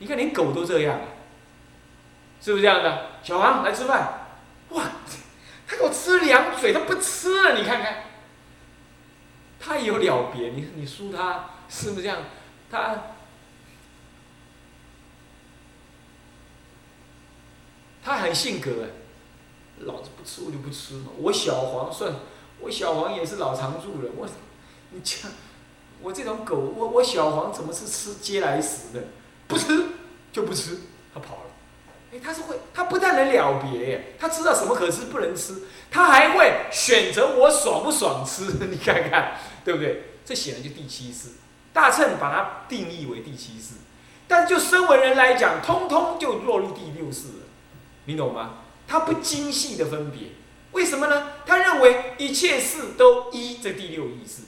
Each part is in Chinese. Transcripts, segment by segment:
你看连狗都这样，是不是这样的？小王来吃饭，哇，他给我吃两嘴，他不吃了，你看看，他也有了别，你你输他是不是这样？他他很性格，老子不吃我就不吃嘛，我小黄算，我小黄也是老常住人，我你讲我这种狗，我我小黄怎么是吃嗟来食的？不吃就不吃，他跑了。哎，他是会，他不但能了别，他知道什么可吃不能吃，他还会选择我爽不爽吃。你看看，对不对？这显然就第七世。大乘把它定义为第七世，但就声闻人来讲，通通就落入第六世了。你懂吗？他不精细的分别，为什么呢？他认为一切事都依这第六意识，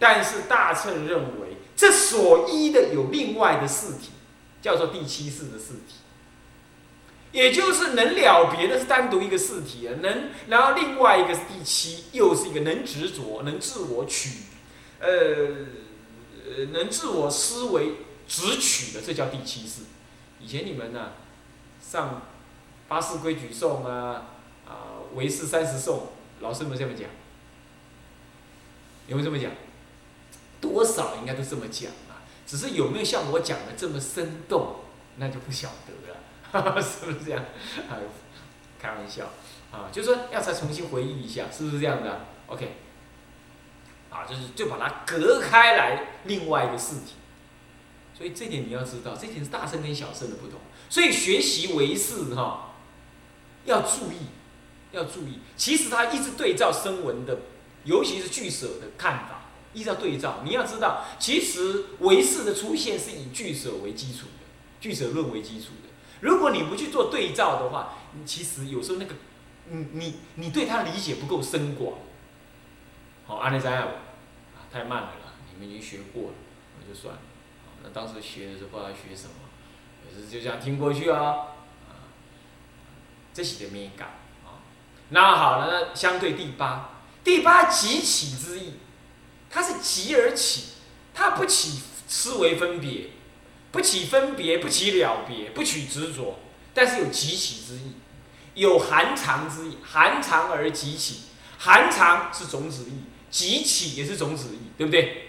但是大乘认为这所依的有另外的事体。叫做第七世的四体，也就是能了别的是单独一个四体啊，能，然后另外一个是第七，又是一个能执着、能自我取，呃，能自我思维执取的，这叫第七世。以前你们呢，上八四规矩颂啊，啊，唯识三十颂，老师们这么讲，有没有这么讲？多少应该都这么讲。只是有没有像我讲的这么生动，那就不晓得了，是不是这样？啊 开玩笑，啊，就是说要再重新回忆一下，是不是这样的？OK，啊，就是就把它隔开来，另外一个事情。所以这点你要知道，这点是大圣跟小圣的不同。所以学习为是哈，要注意，要注意。其实他一直对照声闻的，尤其是俱舍的看法。依照对照，你要知道，其实唯识的出现是以俱舍为基础的，俱舍论为基础的。如果你不去做对照的话，你其实有时候那个，你你你对他理解不够深广。好，安利在啊，太慢了啦，你们已经学过了，那就算了。那当时学的时候不知道学什么，也是就这样听过去啊。啊，这些的美感啊。那好了，那相对第八，第八即起之意。它是即而起，它不起思维分别，不起分别，不起了别，不取执着，但是有即起之意，有含藏之意，含藏而即起，含藏是种子意，即起也是种子意，对不对？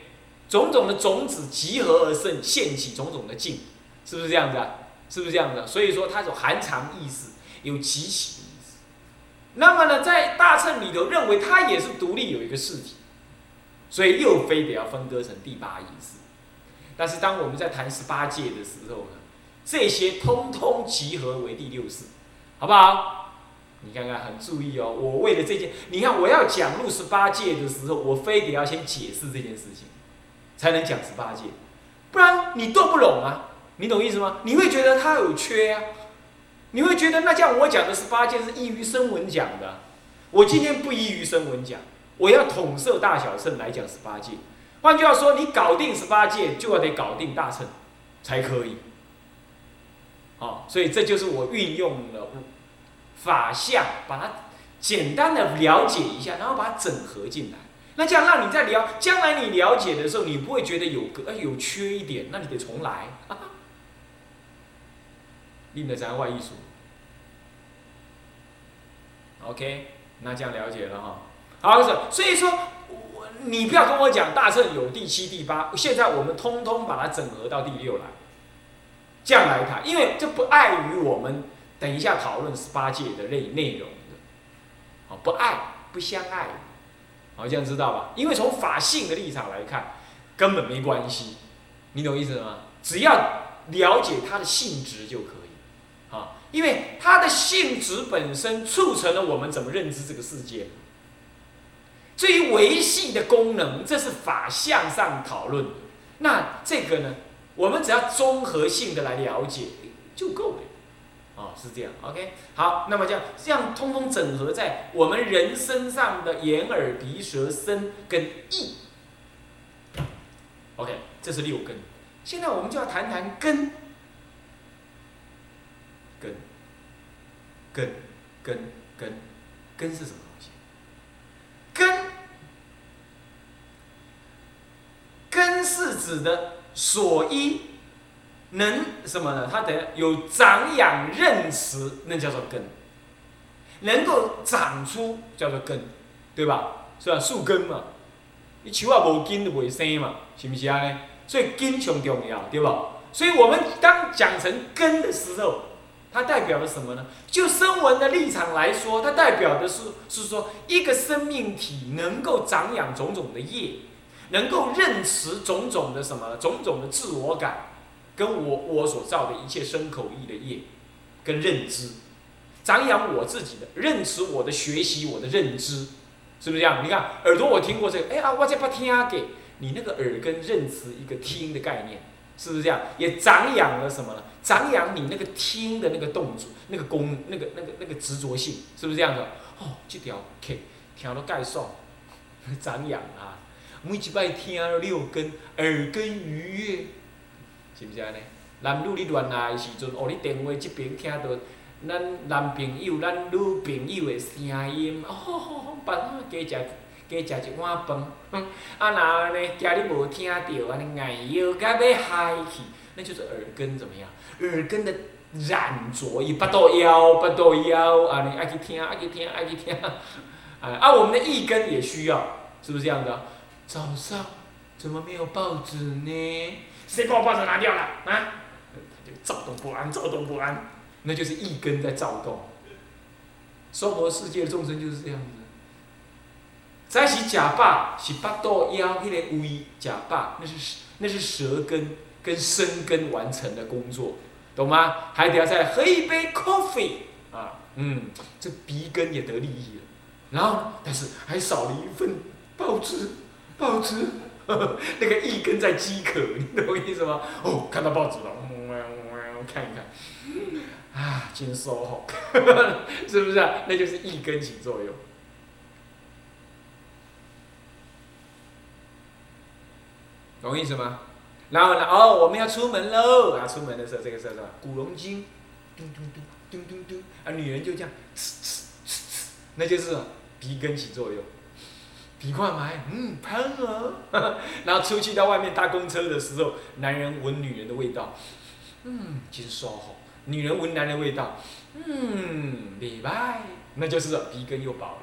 种种的种子集合而生，现起种种的境，是不是这样子啊？是不是这样子？所以说它有含藏意思，有集起的意思。那么呢，在大乘里头认为它也是独立有一个事体。所以又非得要分割成第八意识，但是当我们在谈十八界的时候呢，这些通通集合为第六识，好不好？你看看很注意哦，我为了这件，你看我要讲入十八界的时候，我非得要先解释这件事情，才能讲十八界，不然你都不懂啊，你懂意思吗？你会觉得它有缺啊，你会觉得那像我讲的十八戒是依于声闻讲的，我今天不依于声闻讲。我要统摄大小乘来讲十八界，换句话说，你搞定十八界，就要得搞定大乘，才可以。好，所以这就是我运用了法相，把它简单的了解一下，然后把它整合进来。那这样让你在了将来你了解的时候，你不会觉得有个有缺一点，那你得重来。另的在外艺术。OK，那这样了解了哈。好，是，所以说，我你不要跟我讲大乘有第七、第八，现在我们通通把它整合到第六来，这样来看，因为这不碍于我们等一下讨论十八界的内内容的，好，不爱不相爱，好，这样知道吧？因为从法性的立场来看，根本没关系，你懂意思吗？只要了解它的性质就可以，啊，因为它的性质本身促成了我们怎么认知这个世界。至于维系的功能，这是法相上讨论。那这个呢，我们只要综合性的来了解就够了。哦，是这样。OK，好，那么这样这样通通整合在我们人身上的眼耳鼻舌身跟意。OK，这是六根。现在我们就要谈谈根。根，根，根，根，根是什么东西？根，根是指的所依能什么呢？它得有长养认识，那叫做根。能够长出叫做根，对吧？是吧？树根嘛，你树啊无根就袂生嘛，是不是啊？呢？所以根上重要，对吧？所以我们当讲成根的时候，它代表了什么呢？就声闻的立场来说，它代表的是是说一个生命体能够长养种种的业，能够认识种种的什么种种的自我感，跟我我所造的一切身口意的业，跟认知。长养我自己的认识，我的学习，我的认知，是不是这样？你看耳朵，我听过这个，哎呀，我在把听给你那个耳根认知一个听的概念，是不是这样？也长养了什么呢？长养你那个听的那个动作，那个功，那个那个那个执着性，是不是这样子？哦，这条 K 听到介爽，长养啊，每一摆听六根耳根愉悦，是不是安尼？男女你乱来的时阵，哦，你电话这边听到。咱男朋友、咱女朋友的声音，哦吼吼，饭加食加食一碗饭，啊那呢，家里无听到，安尼哎哟，甲要嗨去，那就是耳根怎么样？耳根的染着，伊巴肚枵，巴肚枵，啊你爱去听，爱去听，爱去听，啊啊，我们的意根也需要，是不是这样的？早上怎么没有报纸呢？谁把我报纸拿掉了？啊？他就躁动不安，躁动不安。那就是一根在躁动，娑婆世界的众生就是这样子。再是假霸，是巴肚腰迄个胃假霸，那是那是舌根跟身根完成的工作，懂吗？还得要再喝一杯 coffee 啊，嗯，这鼻根也得利益了。然后，但是还少了一份报纸，报纸，那个一根在饥渴，你懂我意思吗？哦，看到报纸了，我看一看。啊，真舒服，是不是啊？那就是一根起作用，懂我意思吗？然后呢？哦，我们要出门喽！啊，出门的时候，这个时候是吧？古龙筋，咚咚咚咚咚咚，啊，女人就这样，呲呲呲呲，那就是鼻根起作用。鼻快埋，嗯，喷啊！然后出去到外面搭公车的时候，男人闻女人的味道，嗯，真舒服。女人闻男人味道，嗯，礼拜，那就是鼻根又饱了。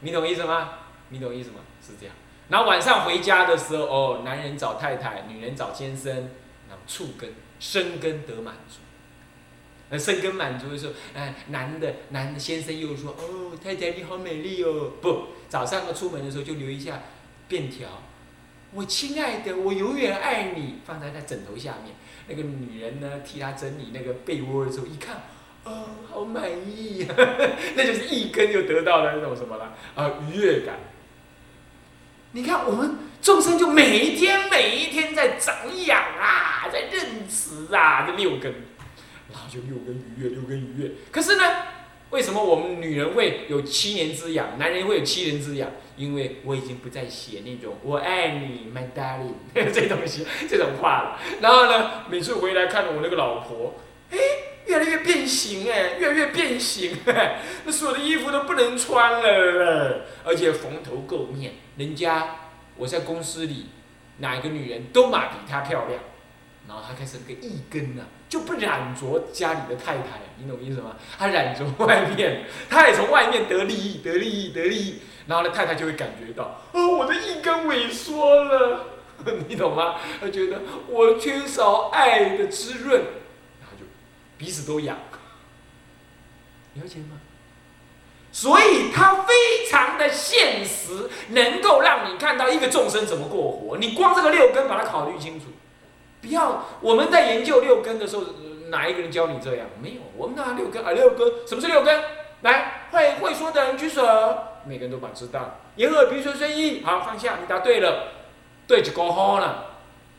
你懂意思吗？你懂意思吗？是这样。然后晚上回家的时候，哦，男人找太太，女人找先生，然后触根、生根得满足。生根满足的时候，哎，男的男的先生又说，哦，太太你好美丽哦。不，早上要出门的时候就留一下便条，我亲爱的，我永远爱你，放在他枕头下面。那个女人呢，替他整理那个被窝的时候，一看，哦，好满意呀，那就是一根就得到了那种什么了啊，愉悦感。你看我们众生就每一天每一天在长养啊，在认识啊，这六根，然后就六根愉悦，六根愉悦。可是呢？为什么我们女人会有七年之痒，男人会有七年之痒？因为我已经不再写那种“我爱你，my darling” 这东西这种话了。然后呢，每次回来看我那个老婆，哎，越来越变形哎，越来越变形，那所有的衣服都不能穿了，而且蓬头垢面。人家我在公司里，哪一个女人都嘛比她漂亮。然后她开始那个一根呢，就不染着家里的太太，你懂意思吗？他染着外面，他也从外面得利益，得利益，得利益。然后呢，太太就会感觉到，哦，我的一根萎缩了，你懂吗？他觉得我缺少爱的滋润，然后就彼此都痒，了解吗？所以他非常的现实，能够让你看到一个众生怎么过活。你光这个六根把它考虑清楚。不要，我们在研究六根的时候，哪一个人教你这样？没有，我们那六根啊，六根，什么是六根？来，会会说的人举手。每个人都把知道。眼耳鼻舌身意，好，放下。你答对了，对就够好了。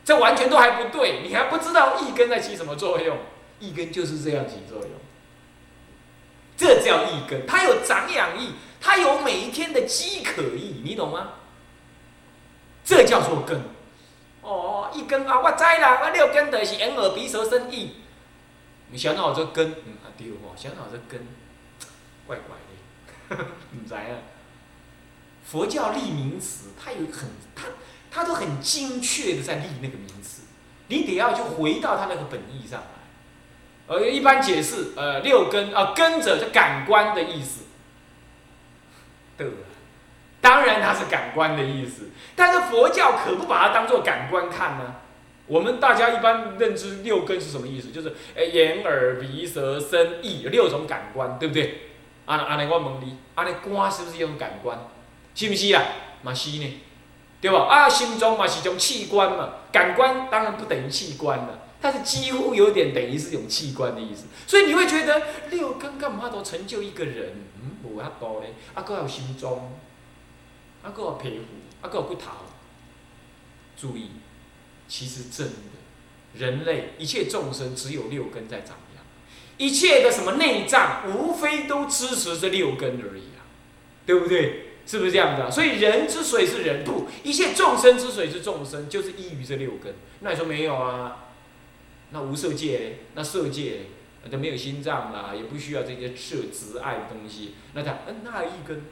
这完全都还不对，你还不知道一根在起什么作用？一根就是这样起作用。这叫一根，它有长养意，它有每一天的饥渴意，你懂吗？这叫做根。哦，一根啊，我知啦，我六根就是眼耳鼻舌身意。你想到这根，嗯，啊对哦，想到这根，怪怪的，唔知啊。佛教立名词，它有很，它它都很精确的在立那个名词。你得要去回到它那个本意上来。而一般解释，呃，六根啊，根者就感官的意思。对，当然它是感官的意思，但是佛教可不把它当做感官看呢。我们大家一般认知六根是什么意思？就是诶，眼耳鼻舌身意有六种感官，对不对？啊啊，那我问你，啊，那肝是不是一种感官？是不是啦？嘛是呢，对吧？啊，心中嘛是一种器官嘛，感官当然不等于器官了，它是几乎有点等于是种器官的意思。所以你会觉得六根干嘛都成就一个人？嗯，无遐多咧，啊，搁有心中，啊，搁有皮肤，啊，搁有骨头。注意。其实真的，人类一切众生只有六根在长养，一切的什么内脏，无非都支持这六根而已啊，对不对？是不是这样子啊？所以人之所以是人，不，一切众生之所以是众生，就是依于这六根。那你说没有啊？那无色界，那色界，都没有心脏啦，也不需要这些色执爱的东西。那他，嗯，那一根，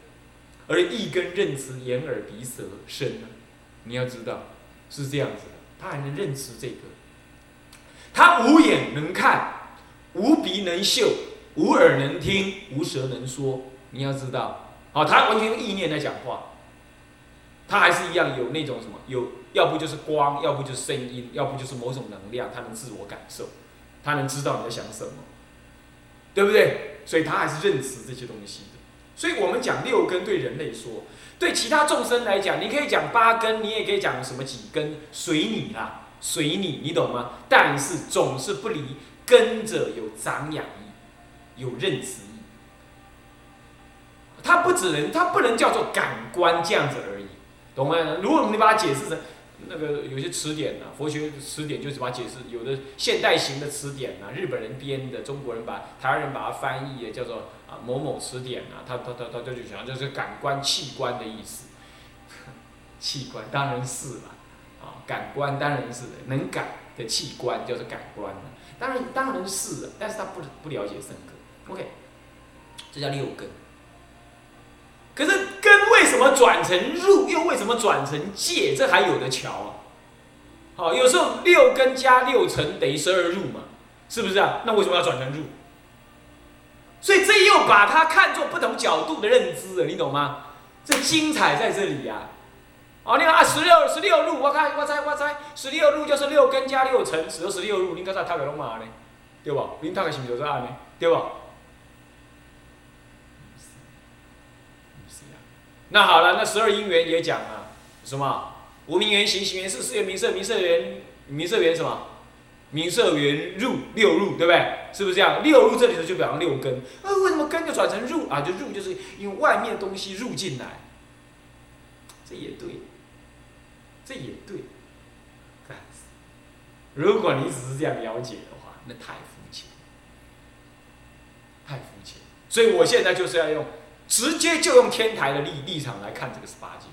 而一根认知眼耳鼻舌身呢？你要知道，是这样子的。他还能认知这个，他无眼能看，无鼻能嗅，无耳能听，无舌能说。你要知道，好，他完全用意念在讲话，他还是一样有那种什么，有要不就是光，要不就是声音，要不就是某种能量，他能自我感受，他能知道你在想什么，对不对？所以他还是认知这些东西的。所以我们讲六根对人类说。对其他众生来讲，你可以讲八根，你也可以讲什么几根，随你啦，随你，你懂吗？但是总是不离根者有长养意，有认知意。它不只能，它不能叫做感官这样子而已，懂吗？如果你把它解释成那个有些词典呢，佛学词典就是把它解释，有的现代型的词典呢，日本人编的，中国人把台湾人把它翻译的叫做啊。某某词典啊，他他他他就讲就是感官器官的意思，器官当然是了，啊，感官当然是能感的器官就是感官当然当然是了，但是他不不了解深刻，OK，这叫六根。可是根为什么转成入，又为什么转成借？这还有的瞧啊！好，有时候六根加六尘等于十二入嘛，是不是啊？那为什么要转成入？所以这又把它看作不同角度的认知了，你懂吗？这精彩在这里呀！哦，你看啊，十六十六路，我看我猜我猜，十六路就是六根加六尘，十十六路，你刚才读个拢嘛呢？对不？你读个是不是就是安呢？对不？那好了，那十二因缘也讲了，什么？无名缘行，行缘事，事缘名色，名色缘名色缘什么？名色缘入六入，对不对？是不是这样？六入这里头就表示六根。那为什么根就转成入啊？就入就是因为外面的东西入进来。这也对，这也对。如果你只是这样了解的话，那太肤浅，太肤浅。所以我现在就是要用直接就用天台的立立场来看这个十八界。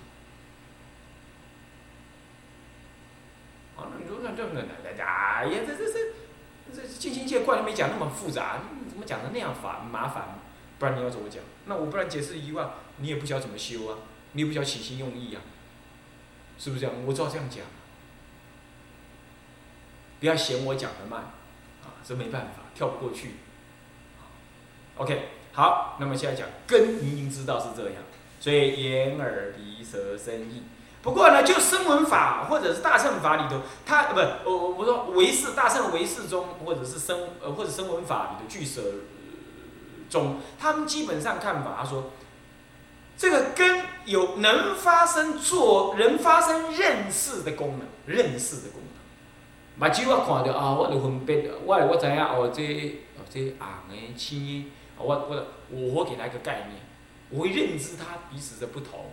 啊，那你说那这么难？哎呀，这这这这进心界观没讲那么复杂，怎么讲的那样烦麻烦？不然你要怎么讲？那我不然解释一万，你也不晓得怎么修啊，你也不晓得起心用意啊，是不是这样？我照这样讲，不要嫌我讲的慢，啊，这没办法，跳不过去。OK，好，那么现在讲根，明明知道是这样，所以眼耳鼻舌身意。不过呢，就声闻法或者是大乘法里头，它不，我我我说唯识大乘唯识中，或者是声呃或者声闻法里的俱舍中，他们基本上看法，说，这个根有能发生做人发生认识的功能，认识的功能。目睭我看到啊，我就分别，我我知影哦，这哦这红的、青的，我我的我我给他一个概念，我会认知它彼此的不同。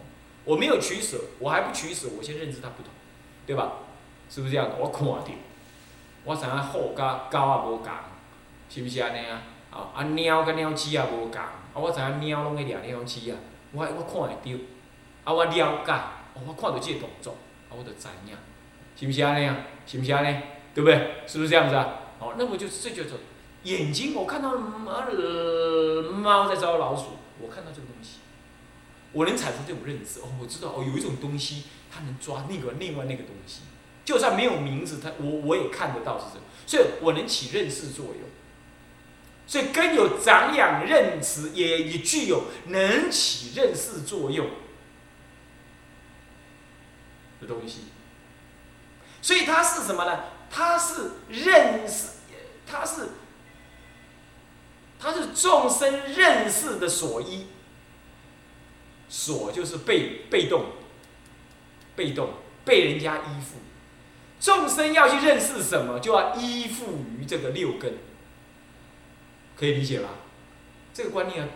我没有取舍，我还不取舍，我先认知它不同，对吧？是不是这样？我看到，我知影虎甲狗也无共，是不是安尼啊？啊，啊猫甲猫鼠也无共，啊我知影猫拢会掠猫鼠啊，我我看会到，啊我了解，我看到这个动作，啊我就知影，是不是安尼啊？是不是安尼？对不对？是不是这样子啊？好，那么就这叫做眼睛，我看到猫猫在招老鼠，我看到这个东西。我能产生这种认知哦，我知道哦，有一种东西它能抓那个另外那个东西，就算没有名字，它我我也看得到是什么，所以我能起认识作用。所以根有长养认识，也也具有能起认识作用的东西。所以它是什么呢？它是认识，它是它是众生认识的所依。所就是被被动，被动被人家依附。众生要去认识什么，就要依附于这个六根。可以理解吧？这个观念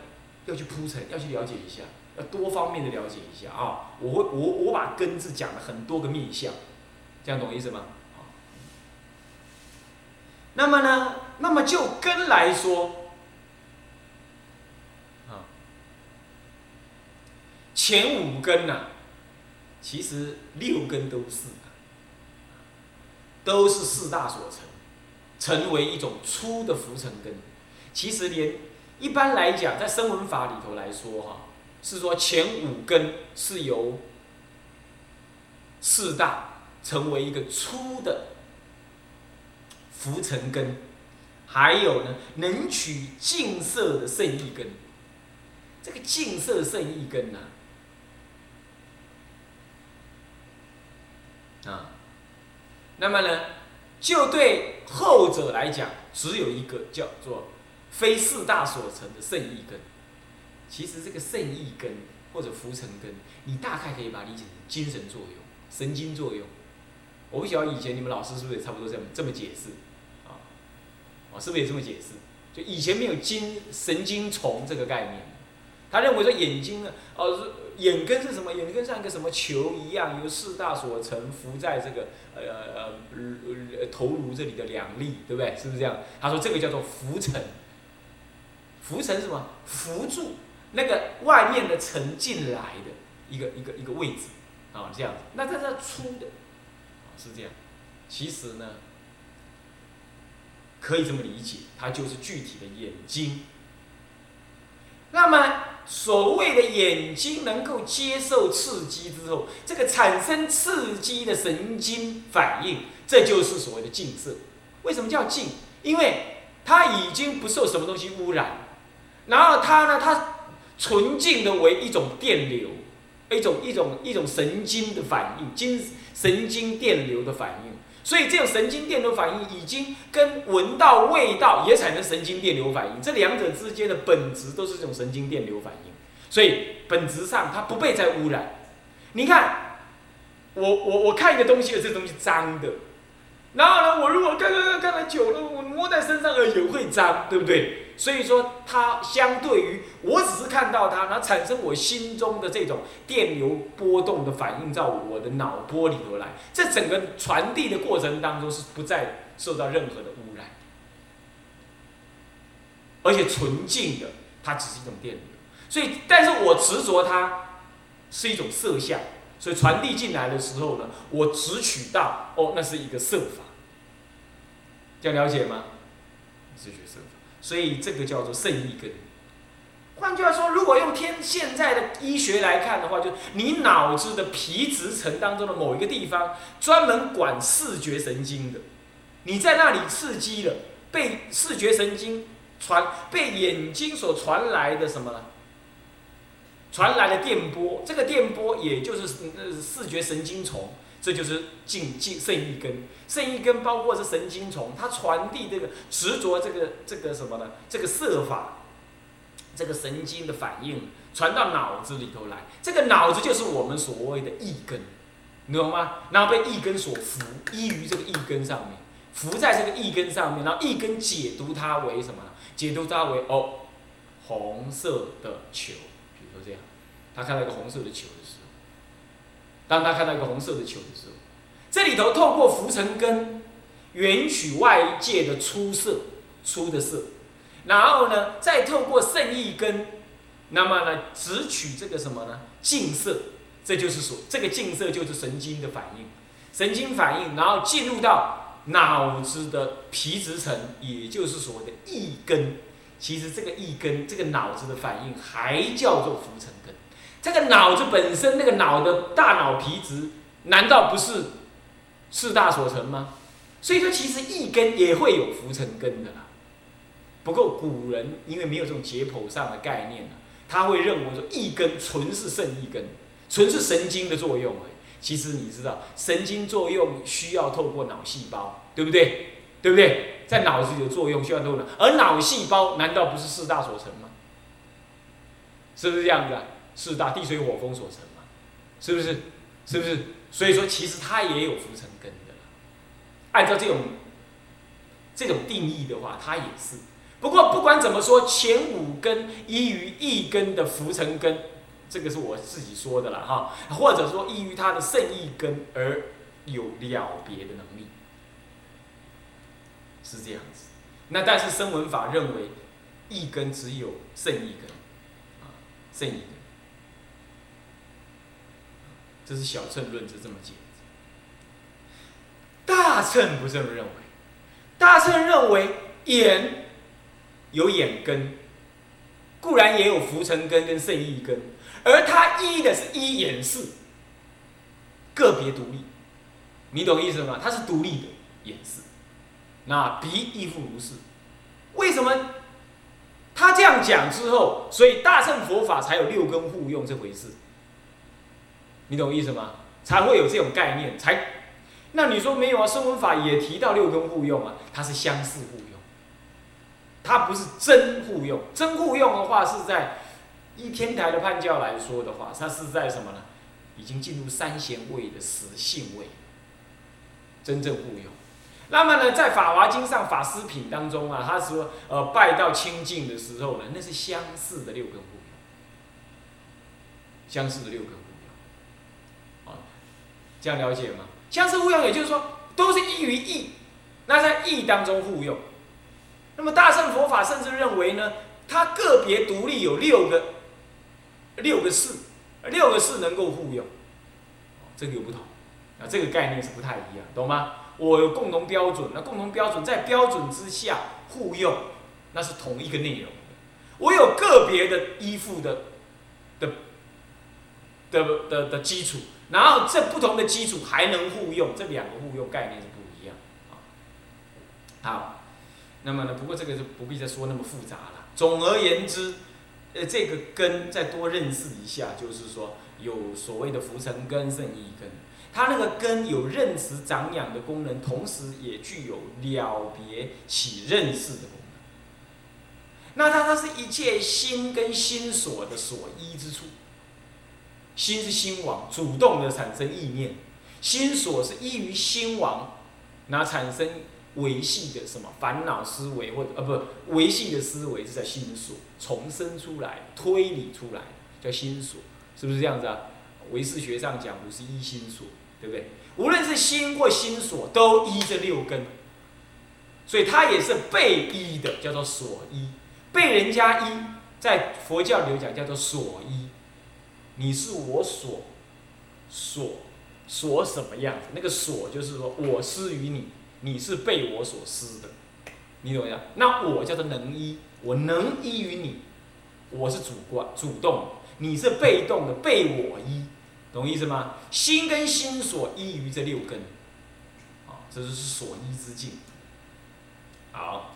要去铺陈，要去了解一下，要多方面的了解一下啊！我会我我把根字讲了很多个面相，这样懂意思吗？那么呢？那么就根来说，啊，前五根呢，其实六根都是，都是四大所成，成为一种粗的浮尘根。其实连一般来讲，在声闻法里头来说，哈，是说前五根是由四大成为一个粗的浮尘根，还有呢，能取净色的圣意根。这个净色圣意根呢，啊那么呢，就对后者来讲，只有一个叫做。非四大所成的圣意根，其实这个圣意根或者浮尘根，你大概可以把它理解成精神作用、神经作用。我不晓得以前你们老师是不是也差不多这么这么解释啊？啊，是不是也这么解释？就以前没有精神经丛这个概念，他认为说眼睛呢，哦，眼根是什么？眼根像一个什么球一样，由四大所成，浮在这个呃呃头颅这里的两粒，对不对？是不是这样？他说这个叫做浮尘。浮尘什么？浮住那个外面的尘进来的一个一个一个位置啊，这样子。那它是粗的，是这样。其实呢，可以这么理解，它就是具体的眼睛。那么所谓的眼睛能够接受刺激之后，这个产生刺激的神经反应，这就是所谓的净色。为什么叫净？因为它已经不受什么东西污染。然后它呢，它纯净的为一种电流，一种一种一种神经的反应，经神经电流的反应。所以这种神经电流反应已经跟闻到味道也产生神经电流反应，这两者之间的本质都是这种神经电流反应。所以本质上它不被再污染。你看，我我我看一个东西，这东西脏的，然后呢，我如果看看看看了久了，我摸在身上也会脏，对不对？所以说，它相对于我只是看到它，然后产生我心中的这种电流波动的反应，在我的脑波里头来，这整个传递的过程当中是不再受到任何的污染，而且纯净的，它只是一种电流。所以，但是我执着它是一种色相，所以传递进来的时候呢，我只取到哦，那是一个色法，这样了解吗？直觉色法。所以这个叫做肾意根。换句话说，如果用天现在的医学来看的话，就你脑子的皮质层当中的某一个地方，专门管视觉神经的，你在那里刺激了，被视觉神经传，被眼睛所传来的什么呢？传来的电波，这个电波也就是视觉神经丛。这就是静静肾一根，肾一根包括是神经丛，它传递这个执着这个这个什么呢？这个色法，这个神经的反应传到脑子里头来，这个脑子就是我们所谓的意根，你懂吗？然后被意根所伏，依于这个意根上面，伏在这个意根上面，然后意根解读它为什么？解读它为哦，红色的球，他看到一个红色的球的时候。当他看到一个红色的球的时候，这里头透过浮尘根，允取外界的出色、出的色，然后呢，再透过圣意根，那么呢，只取这个什么呢？净色，这就是说，这个净色就是神经的反应，神经反应，然后进入到脑子的皮质层，也就是所谓的意根。其实这个意根，这个脑子的反应，还叫做浮尘。这个脑子本身，那个脑的大脑皮质，难道不是四大所成吗？所以说，其实一根也会有浮尘根的啦。不过古人因为没有这种解剖上的概念他会认为说一根纯是肾一根，纯是神经的作用其实你知道，神经作用需要透过脑细胞，对不对？对不对？在脑子里的作用需要透过，而脑细胞难道不是四大所成吗？是不是这样子啊？四大地水火风所成嘛？是不是？是不是？所以说，其实它也有浮尘根的。按照这种这种定义的话，它也是。不过不管怎么说，前五根依于一根的浮尘根，这个是我自己说的了哈。或者说依于它的肾一根而有了别的能力，是这样子。那但是声闻法认为一根只有肾一根，啊，肾一根。这是小乘论是这么解。大乘不这么认为，大乘认为眼有眼根，固然也有浮尘根跟圣意根，而它依的是一眼视，个别独立，你懂意思吗？它是独立的眼视，那鼻亦复如是。为什么他这样讲之后，所以大乘佛法才有六根互用这回事？你懂意思吗？才会有这种概念，才。那你说没有啊？声闻法也提到六根互用啊，它是相似互用，它不是真互用。真互用的话是在一天台的判教来说的话，它是在什么呢？已经进入三贤位的实性位，真正互用。那么呢，在法华经上法师品当中啊，他说呃拜到清净的时候呢，那是相似的六根互用，相似的六根，这样了解吗？相似互用，也就是说，都是依于义，那在义当中互用。那么大乘佛法甚至认为呢，它个别独立有六个六个事，六个事能够互用，这个有不同，啊，这个概念是不太一样，懂吗？我有共同标准，那共同标准在标准之下互用，那是同一个内容。我有个别的依附的的的的的基础。然后这不同的基础还能互用，这两个互用概念是不一样啊。好，那么呢，不过这个就不必再说那么复杂了。总而言之，呃，这个根再多认识一下，就是说有所谓的浮尘根、圣意根，它那个根有认识长养的功能，同时也具有了别起认识的功能。那它它是一切心跟心所的所依之处。心是心王，主动的产生意念；心所是依于心王，那产生维系的什么烦恼思维，或者呃不维系的思维是在心所重生出来、推理出来，叫心所，是不是这样子啊？唯识学上讲不是依心所，对不对？无论是心或心所，都依这六根，所以它也是被依的，叫做所依；被人家依，在佛教里讲叫做所依。你是我所所所什么样子？那个所就是说我施于你，你是被我所施的，你懂没有？那我叫做能依，我能依于你，我是主观主动，你是被动的被我依，懂意思吗？心跟心所依于这六根，啊，这就是所依之境。好，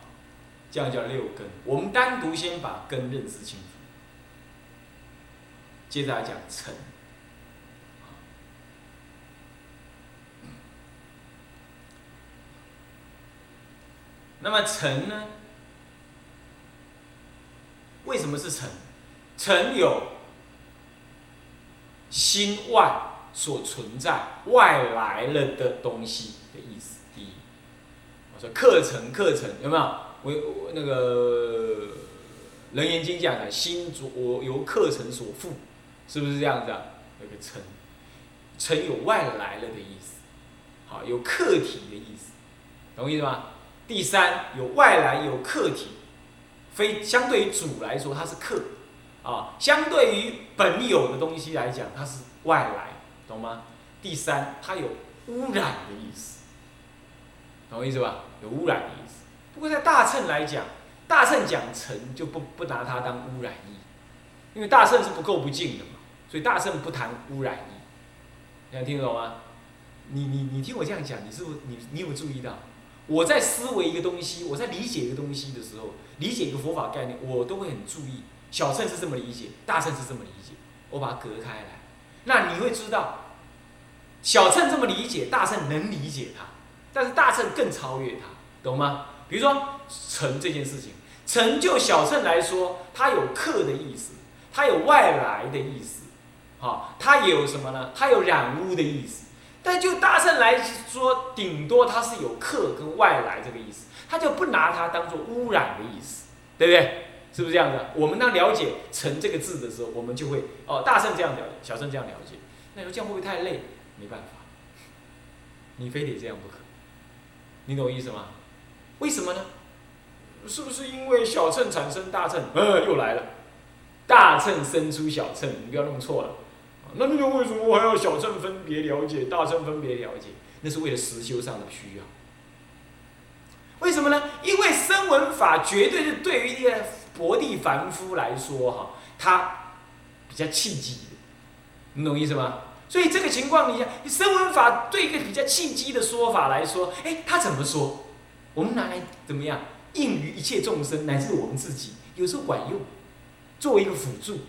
这样叫六根。我们单独先把根认识清楚。接着来讲尘，那么尘呢？为什么是尘？尘有心外所存在、外来了的东西的意思。第一，我说课程，课程有没有？我那个《楞严经》讲的，心主我由课程所缚。是不是这样子啊？那个尘，尘有外来了的意思，好，有客体的意思，懂意思吗？第三，有外来有客体，非相对于主来说，它是客，啊，相对于本有的东西来讲，它是外来，懂吗？第三，它有污染的意思，懂我意思吧？有污染的意思。不过在大乘来讲，大乘讲尘就不不拿它当污染意，因为大圣是不垢不净的嘛。所以大圣不谈污染意，你听懂吗？你你你听我这样讲，你是不是你你有注意到？我在思维一个东西，我在理解一个东西的时候，理解一个佛法概念，我都会很注意。小乘是这么理解，大乘是这么理解，我把它隔开来。那你会知道，小乘这么理解，大乘能理解它，但是大乘更超越它，懂吗？比如说成这件事情，成就小乘来说，它有客的意思，它有外来的意思，好，它有什么呢？它有染污的意思。但就大圣来说，顶多它是有客跟外来这个意思，他就不拿它当做污染的意思，对不对？是不是这样的？我们当了解“成”这个字的时候，我们就会哦，大圣这样了解，小圣这样了解。那你说这样会不会太累？没办法，你非得这样不可。你懂我意思吗？为什么呢？是不是因为小乘产生大乘？呃，又来了，大乘生出小乘，你不要弄错了。那你就为什么我还要小乘分别了解，大乘分别了解？那是为了实修上的需要。为什么呢？因为声闻法绝对是对于一个薄地凡夫来说，哈，他比较契机的，你懂意思吗？所以这个情况，你下，声闻法对一个比较契机的说法来说，哎，他怎么说？我们拿来怎么样应于一切众生，乃至我们自己，有时候管用，作为一个辅助，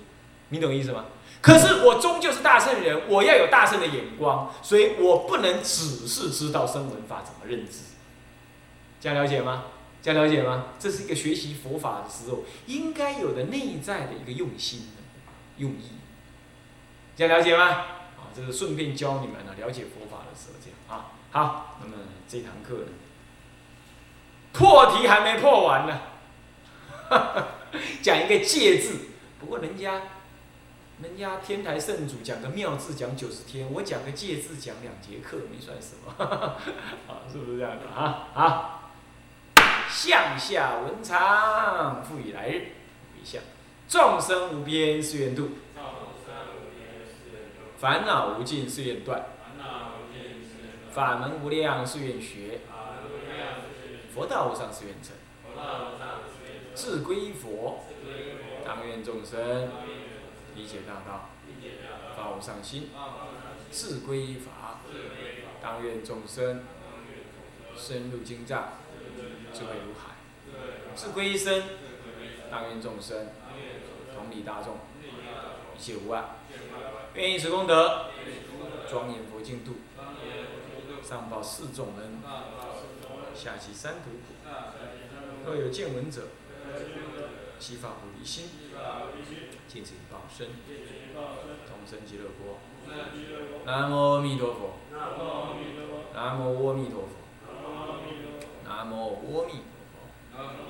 你懂意思吗？可是我终究是大圣人，我要有大圣的眼光，所以我不能只是知道声闻法怎么认知。这样了解吗？这样了解吗？这是一个学习佛法的时候应该有的内在的一个用心用意。这样了解吗？啊，这是顺便教你们啊，了解佛法的时候这样啊。好，那么这堂课呢，破题还没破完呢，讲一个戒字，不过人家。人家天台圣主讲个妙字讲九十天，我讲个戒字讲两节课，没算什么，啊，是不是这样的啊？好，向下文长，复以来日回向，众生无边誓愿度，烦恼无尽誓愿断，法门无量誓愿学，佛道无上誓愿成，志归佛，当愿众生。理解大道，发无上心，自归法，当愿众生深入经藏，智慧如海；自归身，当愿众生同理大众，一切无碍。愿以此功德，庄严佛净土，上报四众恩，下济三途苦。若有见闻者，悉发菩提心。尽此报身，同生极乐国。南无阿弥陀佛。南无阿弥陀佛。南无阿弥陀佛。